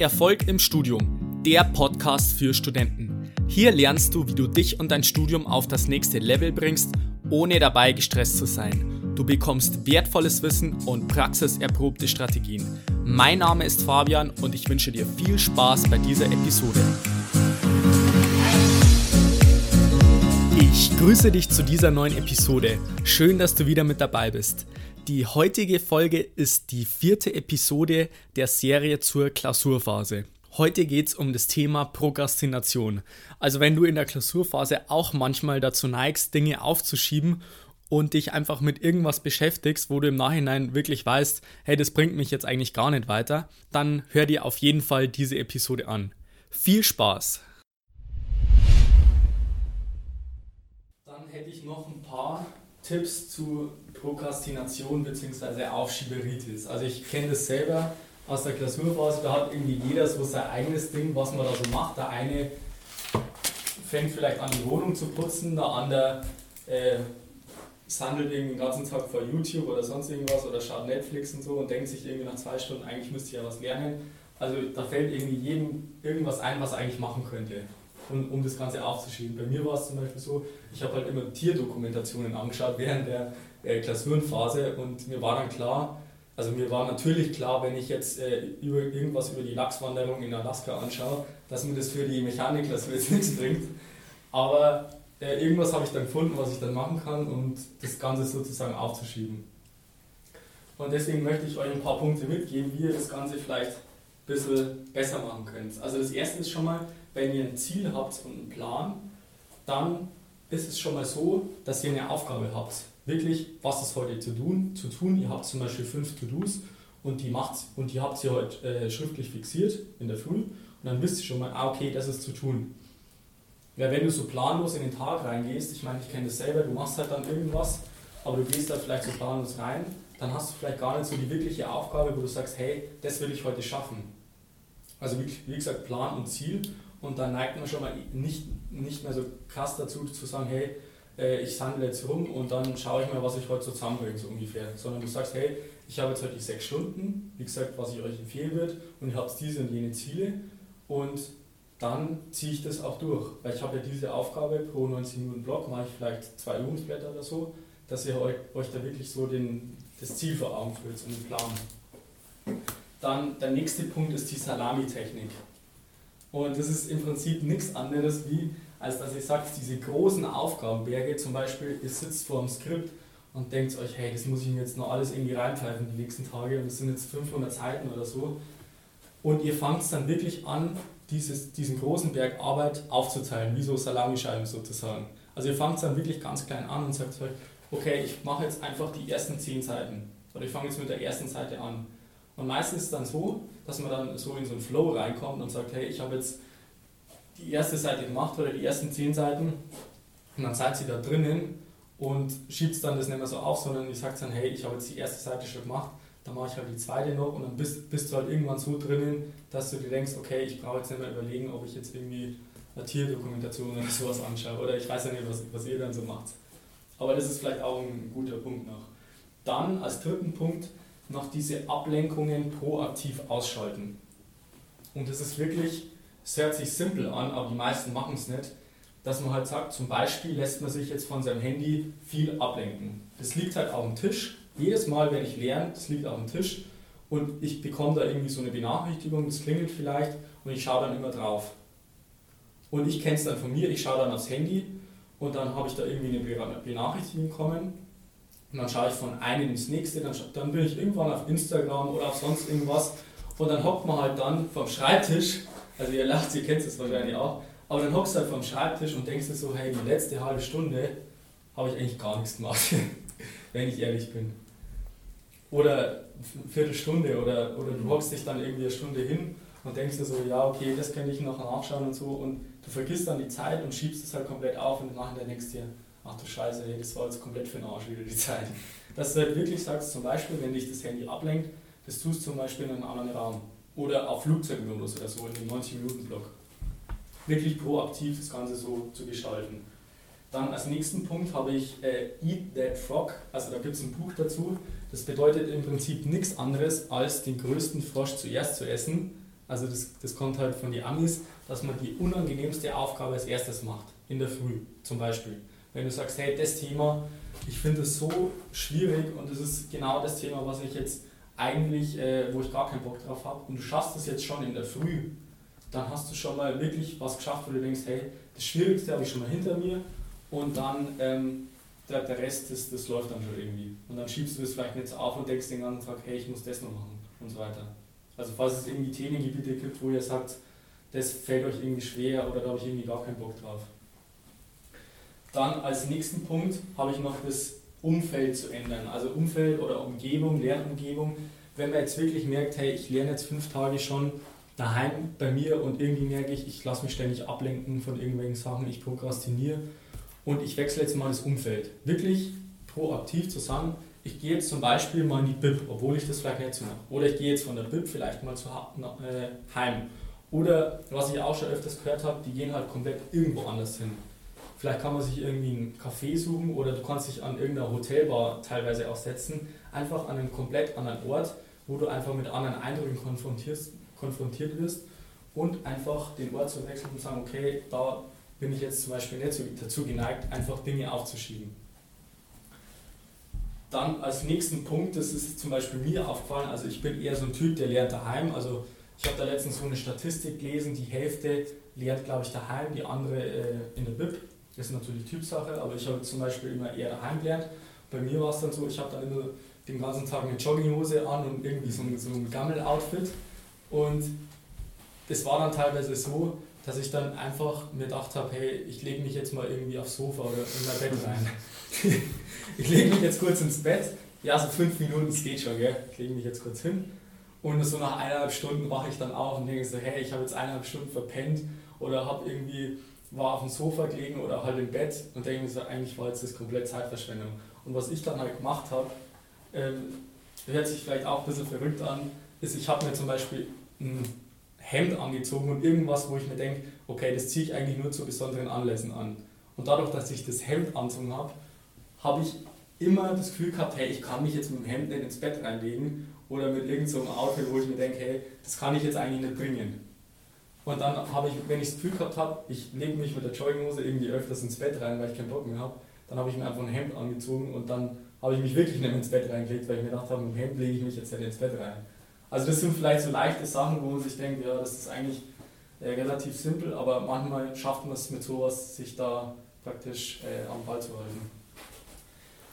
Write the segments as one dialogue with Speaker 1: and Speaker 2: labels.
Speaker 1: Erfolg im Studium, der Podcast für Studenten. Hier lernst du, wie du dich und dein Studium auf das nächste Level bringst, ohne dabei gestresst zu sein. Du bekommst wertvolles Wissen und praxiserprobte Strategien. Mein Name ist Fabian und ich wünsche dir viel Spaß bei dieser Episode. Ich grüße dich zu dieser neuen Episode. Schön, dass du wieder mit dabei bist. Die heutige Folge ist die vierte Episode der Serie zur Klausurphase. Heute geht es um das Thema Prokrastination. Also wenn du in der Klausurphase auch manchmal dazu neigst, Dinge aufzuschieben und dich einfach mit irgendwas beschäftigst, wo du im Nachhinein wirklich weißt, hey, das bringt mich jetzt eigentlich gar nicht weiter, dann hör dir auf jeden Fall diese Episode an. Viel Spaß! Dann hätte ich noch ein paar Tipps zu Prokrastination bzw. Aufschieberitis. Also ich kenne das selber aus der Klausurphase, da hat irgendwie jeder so sein eigenes Ding, was man da so macht. Der eine fängt vielleicht an, die Wohnung zu putzen, der andere äh, sandelt irgendwie den ganzen Tag vor YouTube oder sonst irgendwas oder schaut Netflix und so und denkt sich irgendwie nach zwei Stunden, eigentlich müsste ich ja was lernen. Also da fällt irgendwie jedem irgendwas ein, was er eigentlich machen könnte um, um das Ganze aufzuschieben. Bei mir war es zum Beispiel so, ich habe halt immer Tierdokumentationen angeschaut während der äh, Klausurenphase und mir war dann klar, also mir war natürlich klar, wenn ich jetzt äh, über, irgendwas über die Lachswanderung in Alaska anschaue, dass mir das für die Mechanikklausur jetzt nichts bringt. Aber äh, irgendwas habe ich dann gefunden, was ich dann machen kann und das Ganze sozusagen aufzuschieben. Und deswegen möchte ich euch ein paar Punkte mitgeben, wie ihr das Ganze vielleicht ein bisschen besser machen könnt. Also das erste ist schon mal, wenn ihr ein Ziel habt und einen Plan, dann ist es schon mal so, dass ihr eine Aufgabe habt. Wirklich, was ist heute zu tun? Zu tun. Ihr habt zum Beispiel fünf To-Dos und die macht und die habt ihr heute äh, schriftlich fixiert in der Früh und dann wisst ihr schon mal, ah, okay, das ist zu tun. Ja, wenn du so planlos in den Tag reingehst, ich meine, ich kenne das selber, du machst halt dann irgendwas, aber du gehst da vielleicht so planlos rein, dann hast du vielleicht gar nicht so die wirkliche Aufgabe, wo du sagst, hey, das will ich heute schaffen. Also wie, wie gesagt, Plan und Ziel und dann neigt man schon mal nicht, nicht mehr so krass dazu zu sagen, hey, äh, ich sandle jetzt rum und dann schaue ich mal, was ich heute so zusammenbringe, so ungefähr. Sondern du sagst, hey, ich habe jetzt heute die sechs Stunden, wie gesagt, was ich euch empfehlen würde, und ich habe diese und jene Ziele und dann ziehe ich das auch durch. Weil ich habe ja diese Aufgabe pro 90 Minuten Block, mache ich vielleicht zwei Übungsblätter oder so, dass ihr euch, euch da wirklich so den, das Ziel vor Augen führt und den Plan. Dann der nächste Punkt ist die Salami-Technik. Und das ist im Prinzip nichts anderes wie, als dass ihr sagt, diese großen Aufgabenberge, zum Beispiel, ihr sitzt vor dem Skript und denkt euch, hey, das muss ich mir jetzt noch alles irgendwie reinpfeifen die nächsten Tage und das sind jetzt 500 Seiten oder so. Und ihr fangt dann wirklich an, dieses, diesen großen Berg Arbeit aufzuteilen, wie so Salamischeiben sozusagen. Also ihr fangt dann wirklich ganz klein an und sagt euch, okay, ich mache jetzt einfach die ersten 10 Seiten. Oder ich fange jetzt mit der ersten Seite an. Und meistens ist es dann so, dass man dann so in so einen Flow reinkommt und sagt, hey, ich habe jetzt die erste Seite gemacht oder die ersten zehn Seiten und dann seid ihr da drinnen und schiebt dann das nicht mehr so auf, sondern ihr sagt dann, hey, ich habe jetzt die erste Seite schon gemacht, dann mache ich halt die zweite noch und dann bist, bist du halt irgendwann so drinnen, dass du dir denkst, okay, ich brauche jetzt nicht mehr überlegen, ob ich jetzt irgendwie eine Tierdokumentation oder sowas anschaue oder ich weiß ja nicht, was, was ihr dann so macht. Aber das ist vielleicht auch ein guter Punkt noch. Dann als dritten Punkt noch diese Ablenkungen proaktiv ausschalten. Und das ist wirklich, es hört sich simpel an, aber die meisten machen es nicht, dass man halt sagt, zum Beispiel lässt man sich jetzt von seinem Handy viel ablenken. Das liegt halt auf dem Tisch. Jedes Mal, wenn ich lerne, das liegt auf dem Tisch und ich bekomme da irgendwie so eine Benachrichtigung, das klingelt vielleicht und ich schaue dann immer drauf. Und ich kenne es dann von mir, ich schaue dann aufs Handy und dann habe ich da irgendwie eine Benachrichtigung bekommen und dann schaue ich von einem ins nächste, dann, dann bin ich irgendwann auf Instagram oder auf sonst irgendwas und dann hockt man halt dann vom Schreibtisch, also ihr lacht, ihr kennt es wahrscheinlich auch, aber dann hockst du halt vom Schreibtisch und denkst dir so, hey, die letzte halbe Stunde habe ich eigentlich gar nichts gemacht, wenn ich ehrlich bin. Oder eine Viertelstunde oder, oder du hockst dich dann irgendwie eine Stunde hin und denkst dir so, ja, okay, das könnte ich noch nachschauen und so und du vergisst dann die Zeit und schiebst es halt komplett auf und nachher denkst dir, ach du Scheiße, ey, das war jetzt komplett für den Arsch wieder die Zeit. Dass du halt wirklich sagst, zum Beispiel, wenn dich das Handy ablenkt, das tust du zum Beispiel in einem anderen Raum. Oder auf Flugzeugmodus oder so, in dem 90-Minuten-Block. Wirklich proaktiv das Ganze so zu gestalten. Dann als nächsten Punkt habe ich äh, Eat That Frog, also da gibt es ein Buch dazu. Das bedeutet im Prinzip nichts anderes, als den größten Frosch zuerst zu essen. Also das, das kommt halt von den Amis, dass man die unangenehmste Aufgabe als erstes macht, in der Früh zum Beispiel. Wenn du sagst, hey, das Thema, ich finde es so schwierig und das ist genau das Thema, was ich jetzt eigentlich, äh, wo ich gar keinen Bock drauf habe und du schaffst es jetzt schon in der Früh, dann hast du schon mal wirklich was geschafft, wo du denkst, hey, das Schwierigste habe ich schon mal hinter mir und dann ähm, der, der Rest, das, das läuft dann schon irgendwie. Und dann schiebst du das vielleicht nicht so auf und denkst den ganzen Tag, hey, ich muss das noch machen und so weiter. Also falls es irgendwie Themengebiete gibt, wo ihr sagt, das fällt euch irgendwie schwer oder da habe ich irgendwie gar keinen Bock drauf. Dann als nächsten Punkt habe ich noch das Umfeld zu ändern. Also Umfeld oder Umgebung, Lernumgebung. Wenn man jetzt wirklich merkt, hey, ich lerne jetzt fünf Tage schon daheim bei mir und irgendwie merke ich, ich lasse mich ständig ablenken von irgendwelchen Sachen, ich prokrastiniere und ich wechsle jetzt mal das Umfeld. Wirklich proaktiv zu sagen, ich gehe jetzt zum Beispiel mal in die BIP, obwohl ich das vielleicht nicht so mache. Oder ich gehe jetzt von der BIP vielleicht mal zu äh, heim. Oder was ich auch schon öfters gehört habe, die gehen halt komplett irgendwo anders hin. Vielleicht kann man sich irgendwie einen Café suchen oder du kannst dich an irgendeiner Hotelbar teilweise auch setzen. Einfach an einem komplett anderen Ort, wo du einfach mit anderen Eindrücken konfrontiert wirst und einfach den Ort zu wechseln und sagen, okay, da bin ich jetzt zum Beispiel nicht dazu geneigt, einfach Dinge aufzuschieben. Dann als nächsten Punkt, das ist zum Beispiel mir aufgefallen, also ich bin eher so ein Typ, der lernt daheim. Also ich habe da letztens so eine Statistik gelesen, die Hälfte lernt, glaube ich, daheim, die andere äh, in der BIP. Das ist natürlich Typsache, aber ich habe zum Beispiel immer eher daheim gelernt. Bei mir war es dann so, ich habe dann immer den ganzen Tag eine Jogginghose an und irgendwie so ein, so ein Gammel-Outfit. Und das war dann teilweise so, dass ich dann einfach mir gedacht habe, hey, ich lege mich jetzt mal irgendwie aufs Sofa oder in mein Bett rein. ich lege mich jetzt kurz ins Bett. Ja, so fünf Minuten, das geht schon, gell? Ich lege mich jetzt kurz hin. Und so nach eineinhalb Stunden wache ich dann auf und denke so, hey, ich habe jetzt eineinhalb Stunden verpennt oder habe irgendwie, war auf dem Sofa gelegen oder halt im Bett und denke mir so, eigentlich war jetzt das komplett Zeitverschwendung. Und was ich dann halt gemacht habe, ähm, hört sich vielleicht auch ein bisschen verrückt an, ist, ich habe mir zum Beispiel ein Hemd angezogen und irgendwas, wo ich mir denke, okay, das ziehe ich eigentlich nur zu besonderen Anlässen an. Und dadurch, dass ich das Hemd anzogen habe, habe ich immer das Gefühl gehabt, hey, ich kann mich jetzt mit dem Hemd nicht ins Bett reinlegen oder mit irgendeinem so Outfit, wo ich mir denke, hey, das kann ich jetzt eigentlich nicht bringen. Und dann habe ich, wenn ich das Gefühl gehabt habe, ich lege mich mit der Jogginghose irgendwie öfters ins Bett rein, weil ich keinen Bock mehr habe, dann habe ich mir einfach ein Hemd angezogen und dann habe ich mich wirklich nicht mehr ins Bett reingelegt, weil ich mir gedacht habe, mit dem Hemd lege ich mich jetzt nicht ins Bett rein. Also das sind vielleicht so leichte Sachen, wo man sich denkt, ja, das ist eigentlich äh, relativ simpel, aber manchmal schafft man es mit sowas, sich da praktisch äh, am Ball zu halten.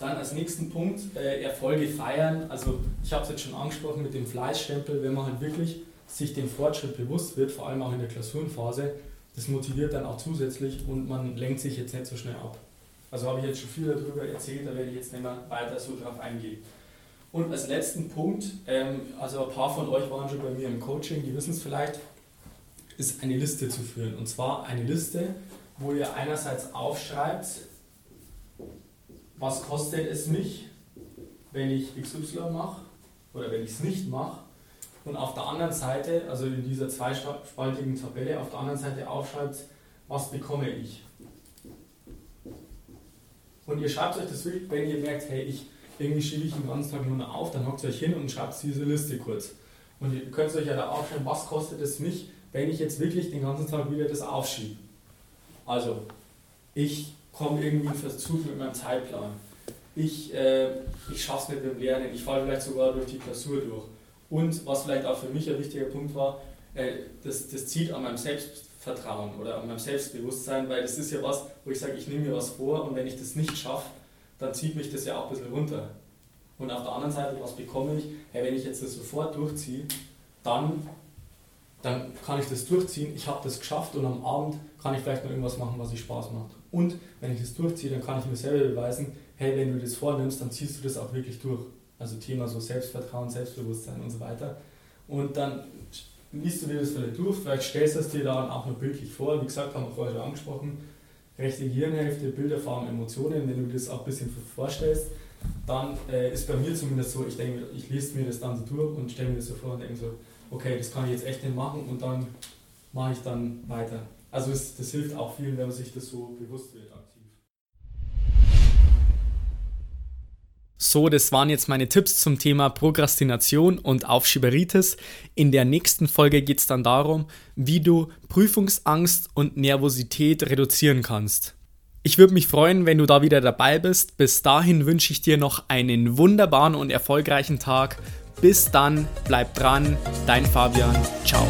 Speaker 1: Dann als nächsten Punkt äh, Erfolge feiern. Also ich habe es jetzt schon angesprochen mit dem Fleißstempel, wenn man halt wirklich sich den Fortschritt bewusst wird, vor allem auch in der Klausurenphase, das motiviert dann auch zusätzlich und man lenkt sich jetzt nicht so schnell ab. Also habe ich jetzt schon viel darüber erzählt, da werde ich jetzt nicht mehr weiter so drauf eingehen. Und als letzten Punkt, ähm, also ein paar von euch waren schon bei mir im Coaching, die wissen es vielleicht, ist eine Liste zu führen. Und zwar eine Liste, wo ihr einerseits aufschreibt, was kostet es mich, wenn ich XY mache oder wenn ich es nicht mache. Und auf der anderen Seite, also in dieser zweispaltigen Tabelle, auf der anderen Seite aufschreibt, was bekomme ich. Und ihr schreibt euch das wirklich, wenn ihr merkt, hey, ich irgendwie schiebe ich den ganzen Tag nur auf, dann hockt ihr euch hin und schreibt diese Liste kurz. Und ihr könnt euch ja da aufschreiben, was kostet es mich, wenn ich jetzt wirklich den ganzen Tag wieder das aufschiebe. Also, ich komme irgendwie in Verzug mit meinem Zeitplan. Ich, äh, ich schaffe es mit dem Lernen, ich falle vielleicht sogar durch die Klausur durch. Und was vielleicht auch für mich ein wichtiger Punkt war, äh, das, das zieht an meinem Selbstvertrauen oder an meinem Selbstbewusstsein, weil das ist ja was, wo ich sage, ich nehme mir was vor und wenn ich das nicht schaffe, dann zieht mich das ja auch ein bisschen runter. Und auf der anderen Seite, was bekomme ich? Hey, wenn ich jetzt das sofort durchziehe, dann, dann kann ich das durchziehen, ich habe das geschafft und am Abend kann ich vielleicht noch irgendwas machen, was ich Spaß macht. Und wenn ich das durchziehe, dann kann ich mir selber beweisen, hey, wenn du das vornimmst, dann ziehst du das auch wirklich durch. Also Thema so Selbstvertrauen, Selbstbewusstsein und so weiter. Und dann liest du dir das vielleicht durch, vielleicht stellst du es dir dann auch noch bildlich vor. Wie gesagt, haben wir vorher schon angesprochen, rechte Gehirnhälfte, Bilder, Farben, Emotionen, wenn du dir das auch ein bisschen vorstellst, dann äh, ist bei mir zumindest so, ich denke, ich lese mir das dann so durch und stelle mir das so vor und denke so, okay, das kann ich jetzt echt nicht machen und dann mache ich dann weiter. Also es, das hilft auch vielen, wenn man sich das so bewusst wird So, das waren jetzt meine Tipps zum Thema Prokrastination und Aufschieberitis. In der nächsten Folge geht es dann darum, wie du Prüfungsangst und Nervosität reduzieren kannst. Ich würde mich freuen, wenn du da wieder dabei bist. Bis dahin wünsche ich dir noch einen wunderbaren und erfolgreichen Tag. Bis dann, bleib dran, dein Fabian, ciao.